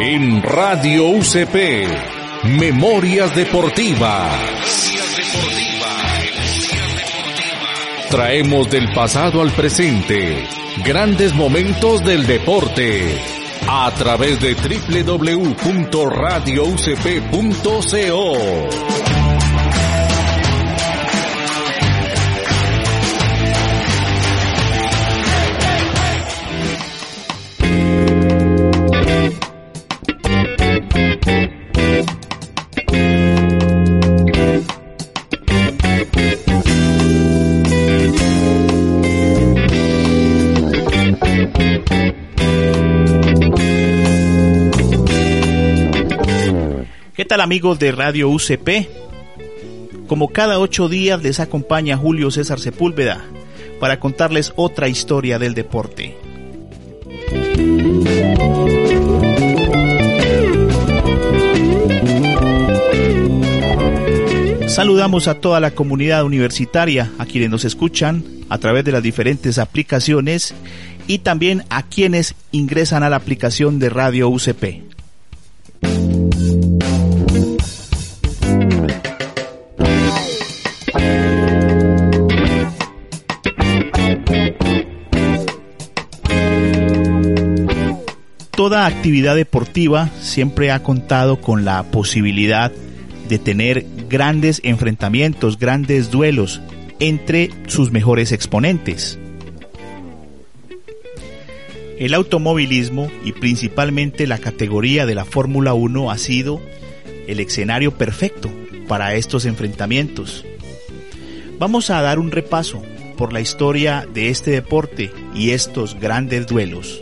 En Radio UCP, Memorias Deportivas. Traemos del pasado al presente grandes momentos del deporte a través de www.radioucp.co. tal amigos de Radio UCP? Como cada ocho días les acompaña Julio César Sepúlveda para contarles otra historia del deporte. Saludamos a toda la comunidad universitaria, a quienes nos escuchan a través de las diferentes aplicaciones y también a quienes ingresan a la aplicación de Radio UCP. Toda actividad deportiva siempre ha contado con la posibilidad de tener grandes enfrentamientos, grandes duelos entre sus mejores exponentes. El automovilismo y principalmente la categoría de la Fórmula 1 ha sido el escenario perfecto para estos enfrentamientos. Vamos a dar un repaso por la historia de este deporte y estos grandes duelos.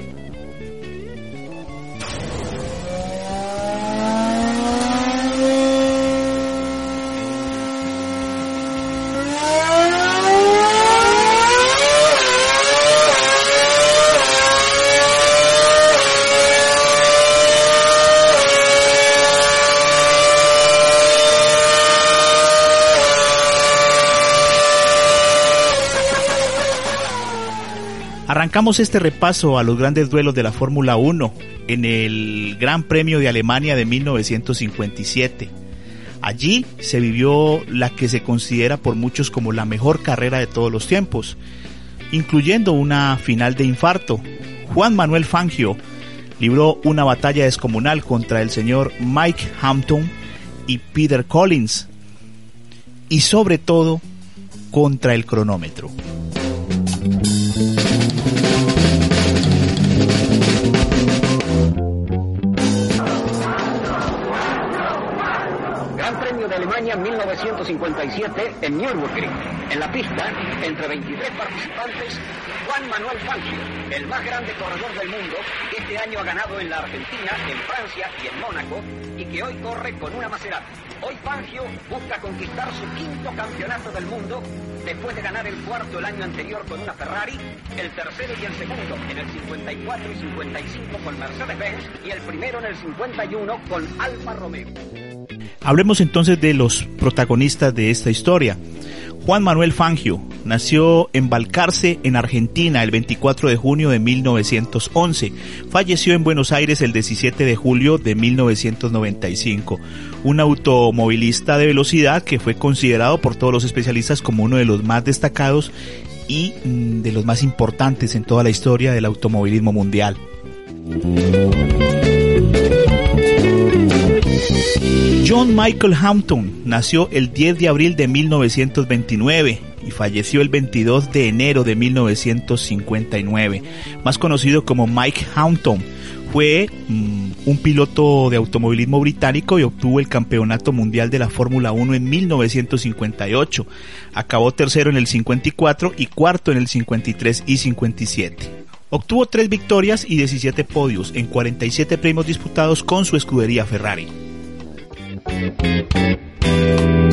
Arrancamos este repaso a los grandes duelos de la Fórmula 1 en el Gran Premio de Alemania de 1957. Allí se vivió la que se considera por muchos como la mejor carrera de todos los tiempos, incluyendo una final de infarto. Juan Manuel Fangio libró una batalla descomunal contra el señor Mike Hampton y Peter Collins, y sobre todo contra el cronómetro. 1957 en. En la pista, entre 23 participantes, Juan Manuel Fangio, el más grande corredor del mundo, este año ha ganado en la Argentina, en Francia y en Mónaco, y que hoy corre con una Maserati. Hoy Fangio busca conquistar su quinto campeonato del mundo después de ganar el cuarto el año anterior con una Ferrari, el tercero y el segundo en el 54 y 55 con Mercedes-Benz y el primero en el 51 con Alfa Romeo. Hablemos entonces de los protagonistas de esta historia. Juan Manuel Fangio nació en Balcarce, en Argentina, el 24 de junio de 1911. Falleció en Buenos Aires el 17 de julio de 1995. Un automovilista de velocidad que fue considerado por todos los especialistas como uno de los más destacados y mm, de los más importantes en toda la historia del automovilismo mundial. John Michael Hampton nació el 10 de abril de 1929 y falleció el 22 de enero de 1959. Más conocido como Mike Hampton, fue mm, un piloto de automovilismo británico y obtuvo el campeonato mundial de la Fórmula 1 en 1958. Acabó tercero en el 54 y cuarto en el 53 y 57. Obtuvo tres victorias y 17 podios en 47 premios disputados con su escudería Ferrari. Thank you.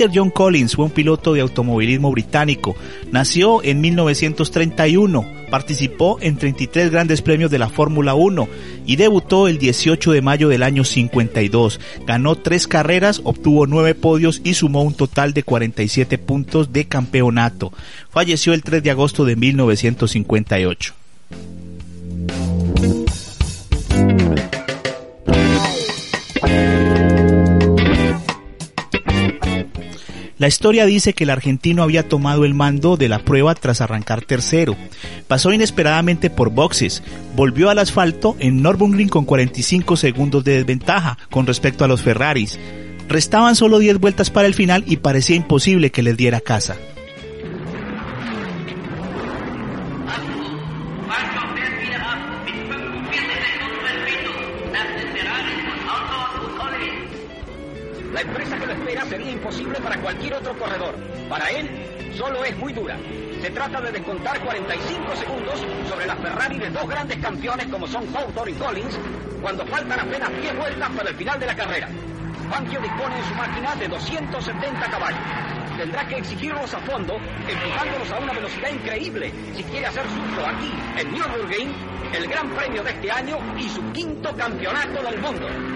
Peter John Collins fue un piloto de automovilismo británico. Nació en 1931, participó en 33 grandes premios de la Fórmula 1 y debutó el 18 de mayo del año 52. Ganó tres carreras, obtuvo nueve podios y sumó un total de 47 puntos de campeonato. Falleció el 3 de agosto de 1958. La historia dice que el argentino había tomado el mando de la prueba tras arrancar tercero. Pasó inesperadamente por boxes, volvió al asfalto en Nürburgring con 45 segundos de desventaja con respecto a los Ferraris. Restaban solo 10 vueltas para el final y parecía imposible que les diera casa. Se trata de descontar 45 segundos sobre la Ferrari de dos grandes campeones como son Hawthorne y Collins, cuando faltan apenas 10 vueltas para el final de la carrera. Fangio dispone en su máquina de 270 caballos. Tendrá que exigirlos a fondo, empujándolos a una velocidad increíble si quiere hacer suyo aquí, en Nürburgring, el gran premio de este año y su quinto campeonato del mundo.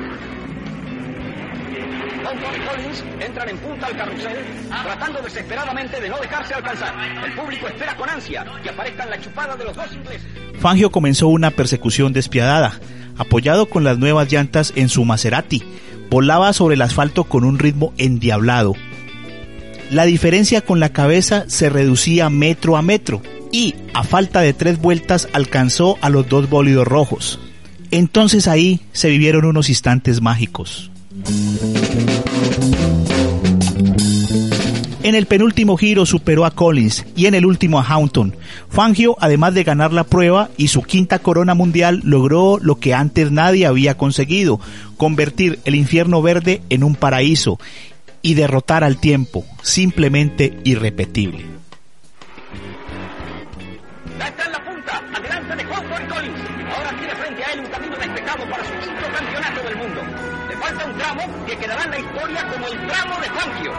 Compton y Collins entran en punta al carrusel, tratando desesperadamente de no dejarse alcanzar. El público espera con ansia que aparezcan la chupada de los dos ingleses. Fangio comenzó una persecución despiadada, apoyado con las nuevas llantas en su Maserati. Volaba sobre el asfalto con un ritmo endiablado. La diferencia con la cabeza se reducía metro a metro y, a falta de tres vueltas, alcanzó a los dos bólidos rojos. Entonces ahí se vivieron unos instantes mágicos. En el penúltimo giro superó a Collins y en el último a Houghton. Fangio, además de ganar la prueba y su quinta corona mundial, logró lo que antes nadie había conseguido, convertir el infierno verde en un paraíso y derrotar al tiempo, simplemente irrepetible. Que quedará en la historia como el tramo de Fangio.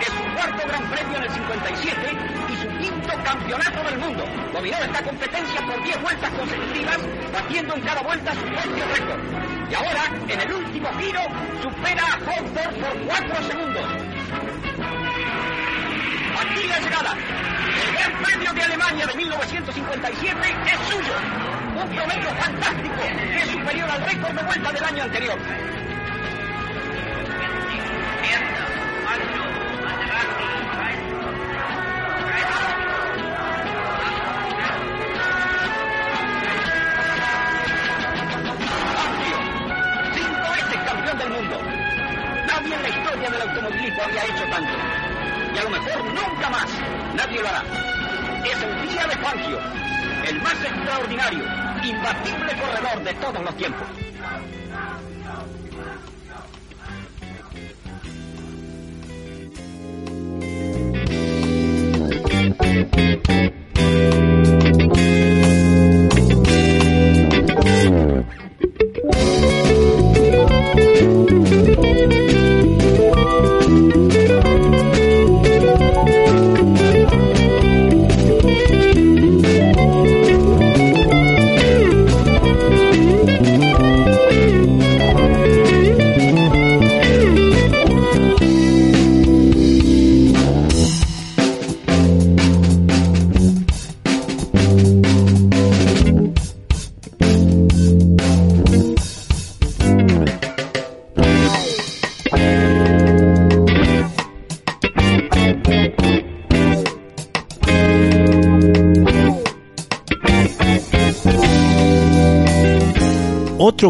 Es su cuarto gran premio en el 57 y su quinto campeonato del mundo. Dominó esta competencia por 10 vueltas consecutivas, batiendo en cada vuelta su propio récord. Y ahora, en el último giro, supera a Hawthorne por 4 segundos. Aquí la llegada. El Gran Premio de Alemania de 1957 es suyo. Un promedio fantástico que es superior al récord de vuelta del año anterior. Es el día de Fangio, el más extraordinario, imbatible corredor de todos los tiempos.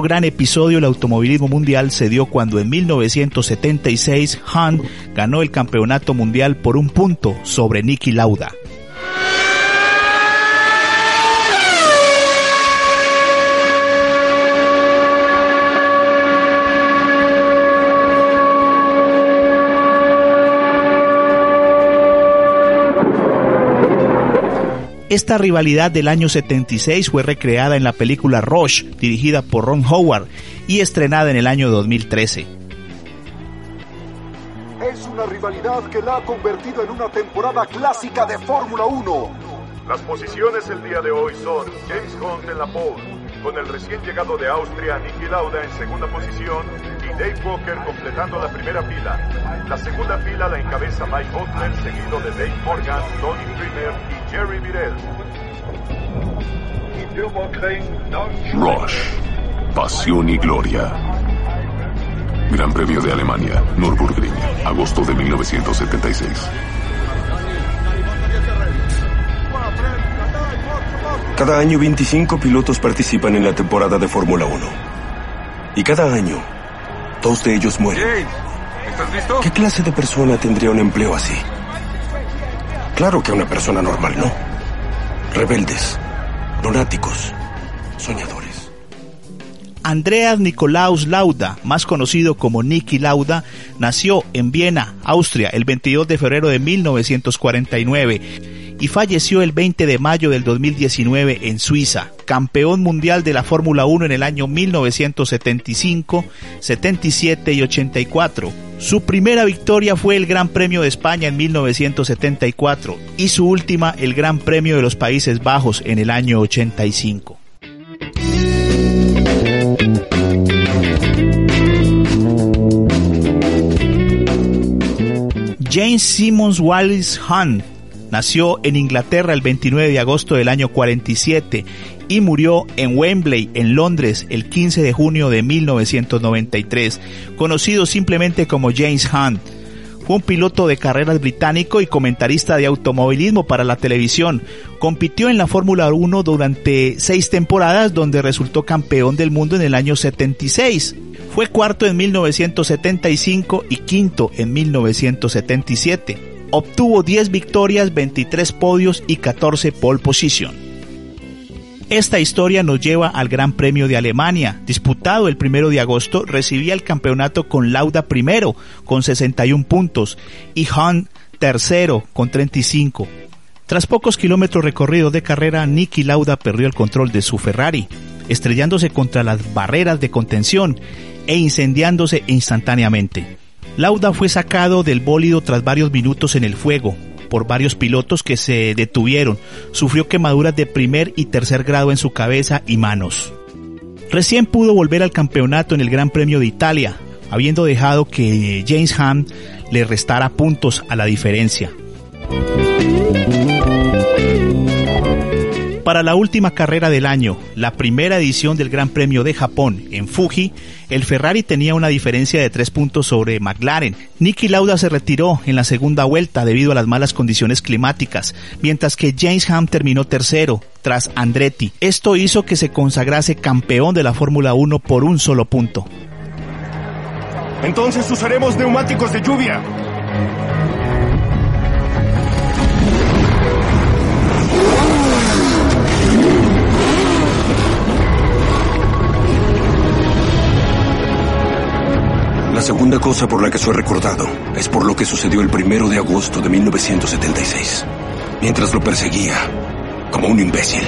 Gran episodio del automovilismo mundial se dio cuando en 1976 Han ganó el campeonato mundial por un punto sobre Niki Lauda. Esta rivalidad del año 76 fue recreada en la película Rush, dirigida por Ron Howard y estrenada en el año 2013. Es una rivalidad que la ha convertido en una temporada clásica de Fórmula 1. Las posiciones el día de hoy son James Hunt en la pole, con el recién llegado de Austria Niki Lauda en segunda posición y Dave Walker completando la primera fila. La segunda fila la encabeza Mike Butler, seguido de Dave Morgan, Tony Primer y Jerry Mirel. Rush, pasión y gloria. Gran Premio de Alemania, Nürburgring, agosto de 1976. Cada año 25 pilotos participan en la temporada de Fórmula 1. Y cada año, dos de ellos mueren. ¿Qué clase de persona tendría un empleo así? Claro que una persona normal no. Rebeldes, lunáticos, soñadores. Andreas Nikolaus Lauda, más conocido como Niki Lauda, nació en Viena, Austria, el 22 de febrero de 1949 y falleció el 20 de mayo del 2019 en Suiza, campeón mundial de la Fórmula 1 en el año 1975, 77 y 84. Su primera victoria fue el Gran Premio de España en 1974 y su última el Gran Premio de los Países Bajos en el año 85. James Simmons Wallace Hunt Nació en Inglaterra el 29 de agosto del año 47 y murió en Wembley, en Londres, el 15 de junio de 1993, conocido simplemente como James Hunt. Fue un piloto de carreras británico y comentarista de automovilismo para la televisión. Compitió en la Fórmula 1 durante seis temporadas donde resultó campeón del mundo en el año 76. Fue cuarto en 1975 y quinto en 1977 obtuvo 10 victorias, 23 podios y 14 pole position. Esta historia nos lleva al Gran Premio de Alemania. Disputado el primero de agosto, recibía el campeonato con Lauda primero, con 61 puntos, y Hunt tercero, con 35. Tras pocos kilómetros recorridos de carrera, Nicky Lauda perdió el control de su Ferrari, estrellándose contra las barreras de contención e incendiándose instantáneamente. Lauda fue sacado del bólido tras varios minutos en el fuego por varios pilotos que se detuvieron. Sufrió quemaduras de primer y tercer grado en su cabeza y manos. Recién pudo volver al campeonato en el Gran Premio de Italia, habiendo dejado que James Hunt le restara puntos a la diferencia. Para la última carrera del año, la primera edición del Gran Premio de Japón en Fuji, el Ferrari tenía una diferencia de tres puntos sobre McLaren. Nicky Lauda se retiró en la segunda vuelta debido a las malas condiciones climáticas, mientras que James Ham terminó tercero tras Andretti. Esto hizo que se consagrase campeón de la Fórmula 1 por un solo punto. Entonces usaremos neumáticos de lluvia. Segunda cosa por la que soy recordado es por lo que sucedió el primero de agosto de 1976, mientras lo perseguía como un imbécil.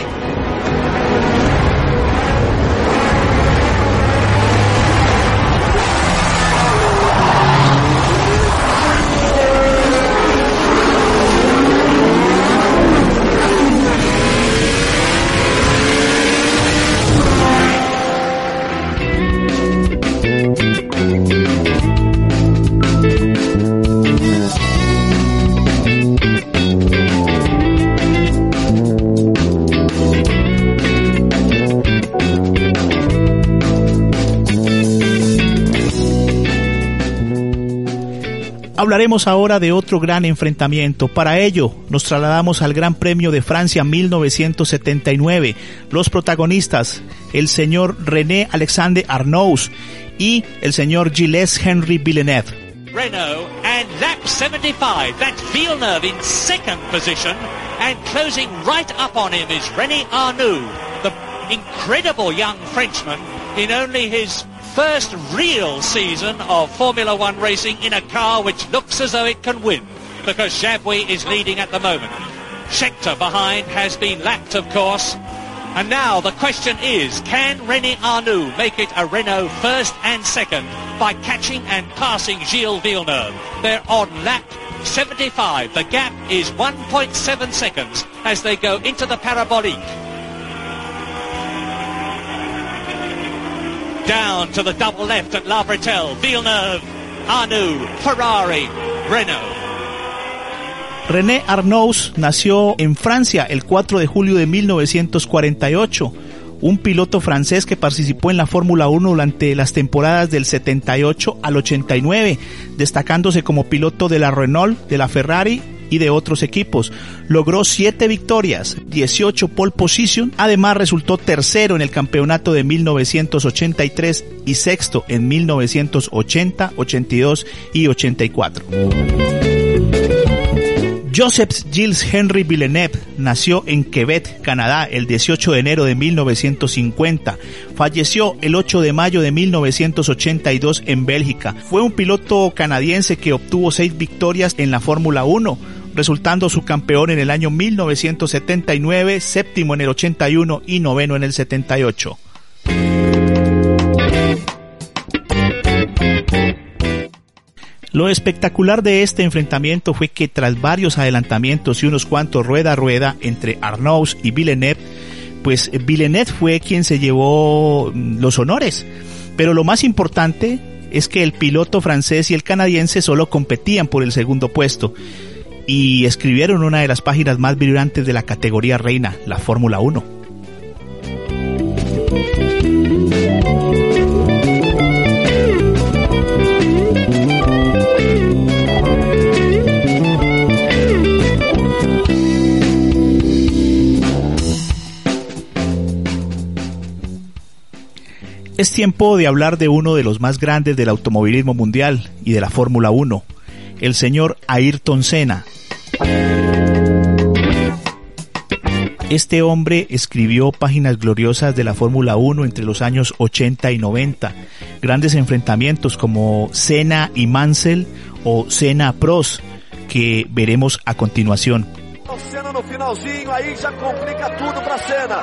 Hablaremos ahora de otro gran enfrentamiento. Para ello, nos trasladamos al Gran Premio de Francia 1979. Los protagonistas, el señor René Alexandre Arnaus y el señor Gilles Henry Villeneuve. Renault and lap 75. That's Villeneuve in second position and closing right up on him is René Arnoux, the incredible young Frenchman in only his first real season of Formula One racing in a car which looks as though it can win because Jabouet is leading at the moment. Scheckter behind has been lapped, of course. And now the question is, can René Arnoux make it a Renault first and second by catching and passing Gilles Villeneuve? They're on lap 75. The gap is 1.7 seconds as they go into the parabolique. Down to the double left at La Bretelle, Villeneuve, Arnoux, Ferrari, Renault. René Arnaus nació en Francia el 4 de julio de 1948, un piloto francés que participó en la Fórmula 1 durante las temporadas del 78 al 89, destacándose como piloto de la Renault, de la Ferrari y de otros equipos. Logró 7 victorias, 18 pole position, además resultó tercero en el campeonato de 1983 y sexto en 1980, 82 y 84. Joseph Gilles Henry Villeneuve nació en Quebec, Canadá, el 18 de enero de 1950. Falleció el 8 de mayo de 1982 en Bélgica. Fue un piloto canadiense que obtuvo seis victorias en la Fórmula 1, resultando su campeón en el año 1979, séptimo en el 81 y noveno en el 78. Lo espectacular de este enfrentamiento fue que tras varios adelantamientos y unos cuantos rueda a rueda entre Arnaus y Villeneuve, pues Villeneuve fue quien se llevó los honores. Pero lo más importante es que el piloto francés y el canadiense solo competían por el segundo puesto y escribieron una de las páginas más brillantes de la categoría reina, la Fórmula 1. Es tiempo de hablar de uno de los más grandes del automovilismo mundial y de la Fórmula 1, el señor Ayrton Senna. Este hombre escribió páginas gloriosas de la Fórmula 1 entre los años 80 y 90, grandes enfrentamientos como Senna y Mansell o Senna Pros, que veremos a continuación. Senna no finalzinho, aí já complica tudo para Senna.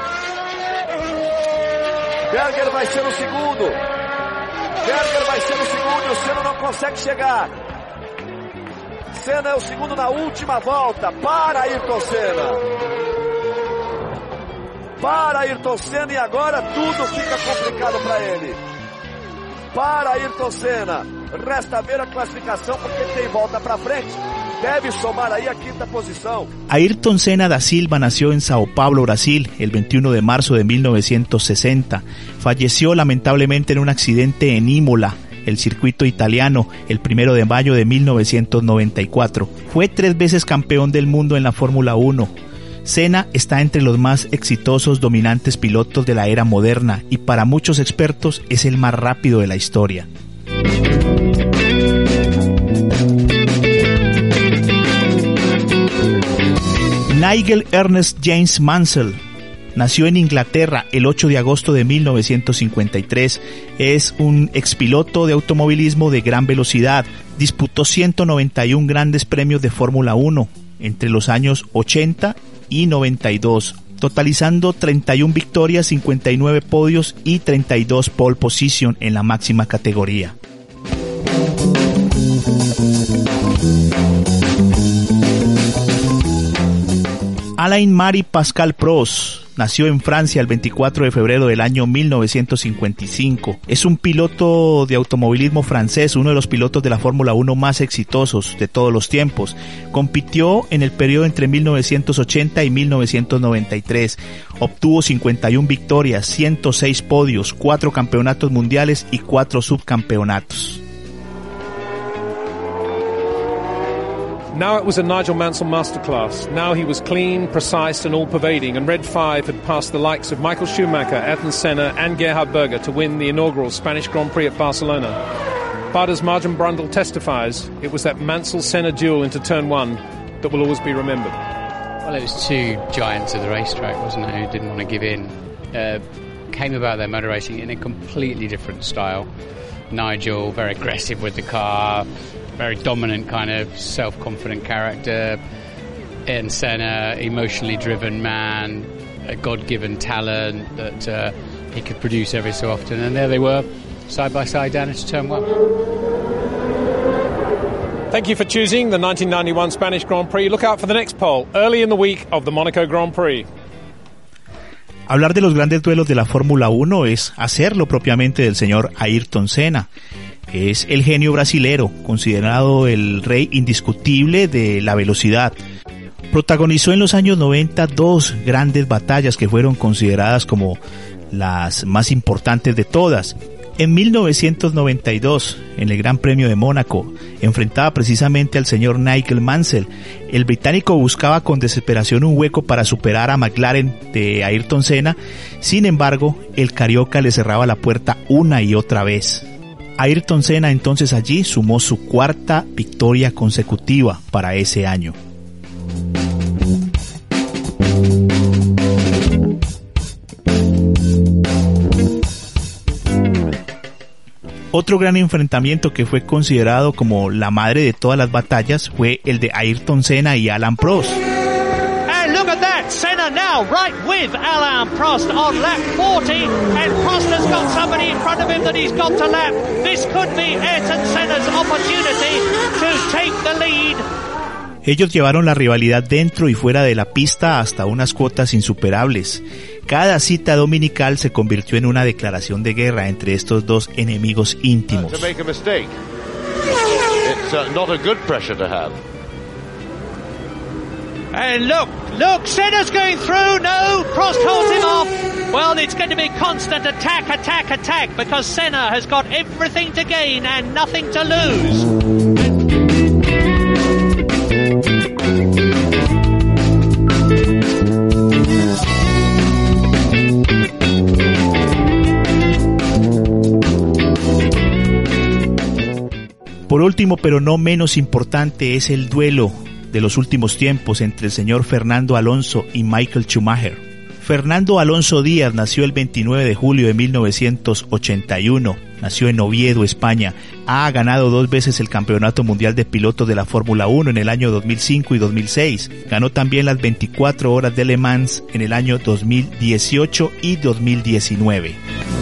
Berger vai ser o segundo. Berger vai ser o segundo. O Senna não consegue chegar. Senna é o segundo na última volta. Para Ayrton Senna. Para Ayrton Senna e agora tudo fica complicado para ele. Para Ayrton Senna. Resta ver a classificação porque tem volta para frente. debe somar ahí a quinta posición. Ayrton Senna da Silva nació en Sao Paulo, Brasil, el 21 de marzo de 1960. Falleció lamentablemente en un accidente en Imola, el circuito italiano, el primero de mayo de 1994. Fue tres veces campeón del mundo en la Fórmula 1. Senna está entre los más exitosos dominantes pilotos de la era moderna y para muchos expertos es el más rápido de la historia. Nigel Ernest James Mansell nació en Inglaterra el 8 de agosto de 1953. Es un expiloto de automovilismo de gran velocidad. Disputó 191 grandes premios de Fórmula 1 entre los años 80 y 92, totalizando 31 victorias, 59 podios y 32 pole position en la máxima categoría. Alain Marie Pascal Prost nació en Francia el 24 de febrero del año 1955. Es un piloto de automovilismo francés, uno de los pilotos de la Fórmula 1 más exitosos de todos los tiempos. Compitió en el periodo entre 1980 y 1993. Obtuvo 51 victorias, 106 podios, 4 campeonatos mundiales y 4 subcampeonatos. Now it was a Nigel Mansell masterclass. Now he was clean, precise, and all pervading, and Red 5 had passed the likes of Michael Schumacher, Ayrton Senna, and Gerhard Berger to win the inaugural Spanish Grand Prix at Barcelona. But as Martin Brundle testifies, it was that Mansell Senna duel into turn one that will always be remembered. Well, it was two giants of the racetrack, wasn't it, who didn't want to give in. Uh, came about their motor racing in a completely different style. Nigel, very aggressive with the car, very dominant kind of self-confident character. Ayrton Senna, emotionally driven man, a God-given talent that uh, he could produce every so often. And there they were, side by side down into turn one. Thank you for choosing the 1991 Spanish Grand Prix. Look out for the next poll early in the week of the Monaco Grand Prix. Hablar de los grandes duelos de la Fórmula 1 es hacerlo propiamente del señor Ayrton Senna. Es el genio brasilero, considerado el rey indiscutible de la velocidad. Protagonizó en los años 90 dos grandes batallas que fueron consideradas como las más importantes de todas. En 1992, en el Gran Premio de Mónaco, enfrentaba precisamente al señor Nigel Mansell. El británico buscaba con desesperación un hueco para superar a McLaren de Ayrton Senna. Sin embargo, el carioca le cerraba la puerta una y otra vez. Ayrton Senna entonces allí sumó su cuarta victoria consecutiva para ese año. Otro gran enfrentamiento que fue considerado como la madre de todas las batallas fue el de Ayrton Senna y Alan Prost. At that, Senna now right with Alain Prost on lap 40, and Prost has got somebody in front of him that he's got to lap. This could be Ayrton Senna's opportunity to take the lead. Ellos llevaron la rivalidad dentro y fuera de la pista hasta unas cuotas insuperables. Cada cita dominical se convirtió en una declaración de guerra entre estos dos enemigos íntimos. And look, look, Senna's going through. No, Prost holds him off. Well, it's going to be constant attack, attack, attack because Senna has got everything to gain and nothing to lose. Por último, pero no menos importante, es el duelo de los últimos tiempos entre el señor Fernando Alonso y Michael Schumacher. Fernando Alonso Díaz nació el 29 de julio de 1981. Nació en Oviedo, España. Ha ganado dos veces el Campeonato Mundial de Pilotos de la Fórmula 1 en el año 2005 y 2006. Ganó también las 24 horas de Le Mans en el año 2018 y 2019.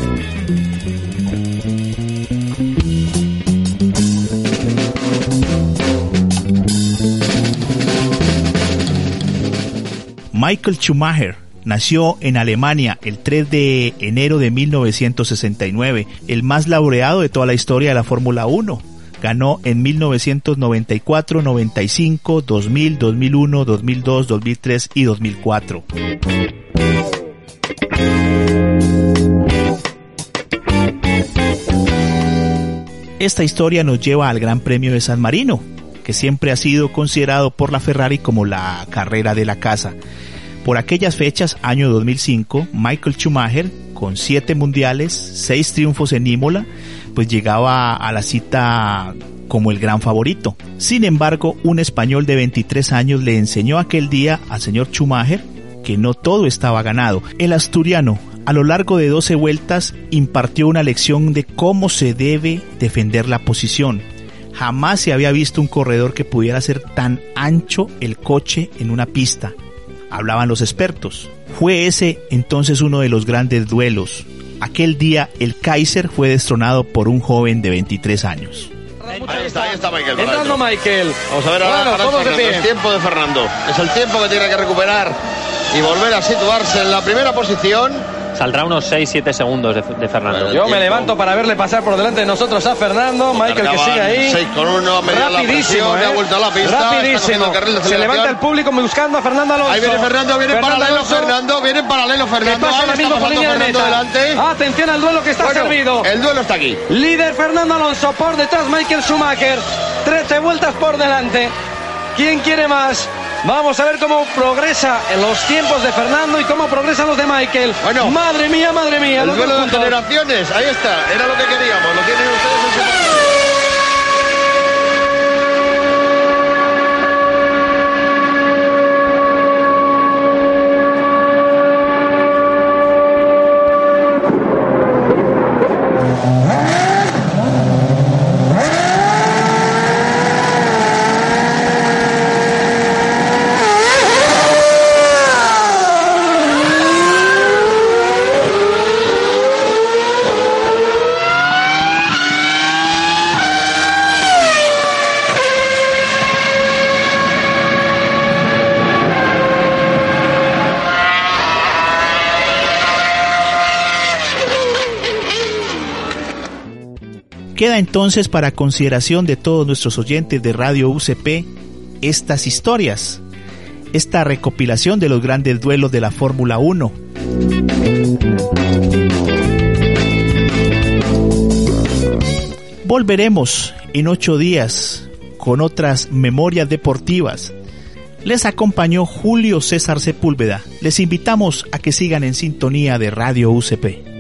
Michael Schumacher nació en Alemania el 3 de enero de 1969, el más laureado de toda la historia de la Fórmula 1. Ganó en 1994, 95, 2000, 2001, 2002, 2003 y 2004. Esta historia nos lleva al Gran Premio de San Marino, que siempre ha sido considerado por la Ferrari como la carrera de la casa. Por aquellas fechas, año 2005, Michael Schumacher, con siete mundiales, seis triunfos en Imola, pues llegaba a la cita como el gran favorito. Sin embargo, un español de 23 años le enseñó aquel día al señor Schumacher que no todo estaba ganado. El asturiano, a lo largo de 12 vueltas, impartió una lección de cómo se debe defender la posición. Jamás se había visto un corredor que pudiera ser tan ancho el coche en una pista hablaban los expertos. Fue ese entonces uno de los grandes duelos. Aquel día el Kaiser fue destronado por un joven de 23 años. Ahí está, ahí está Michael. Entrando Michael. Vamos a ver ahora Bueno, de Fernando. Es tiempo de Fernando. Es el tiempo que tiene que recuperar y volver a situarse en la primera posición. Saldrá unos 6-7 segundos de, de Fernando. Yo me levanto para verle pasar por delante de nosotros a Fernando. Michael que sigue ahí. seis con uno, a media la Rapidísimo, presión, ¿eh? ha vuelto a la pista, Rapidísimo. el Se levanta el público buscando a Fernando Alonso. Ahí viene Fernando, viene en paralelo Alonso. Fernando, viene en paralelo Que Fernando. pasa por pasando línea de Fernando meta. delante. Atención al duelo que está Bueno, servido. El duelo está aquí. Líder Fernando Alonso por detrás Michael Schumacher. 13 vueltas por delante. ¿Quién quiere más? Vamos a ver cómo progresa en los tiempos de Fernando y cómo progresan los de Michael. Bueno, madre mía, madre mía. El duelo de generaciones, ahí está, era lo que queríamos, lo tienen ustedes en su Queda entonces para consideración de todos nuestros oyentes de Radio UCP estas historias, esta recopilación de los grandes duelos de la Fórmula 1. Volveremos en ocho días con otras memorias deportivas. Les acompañó Julio César Sepúlveda. Les invitamos a que sigan en sintonía de Radio UCP.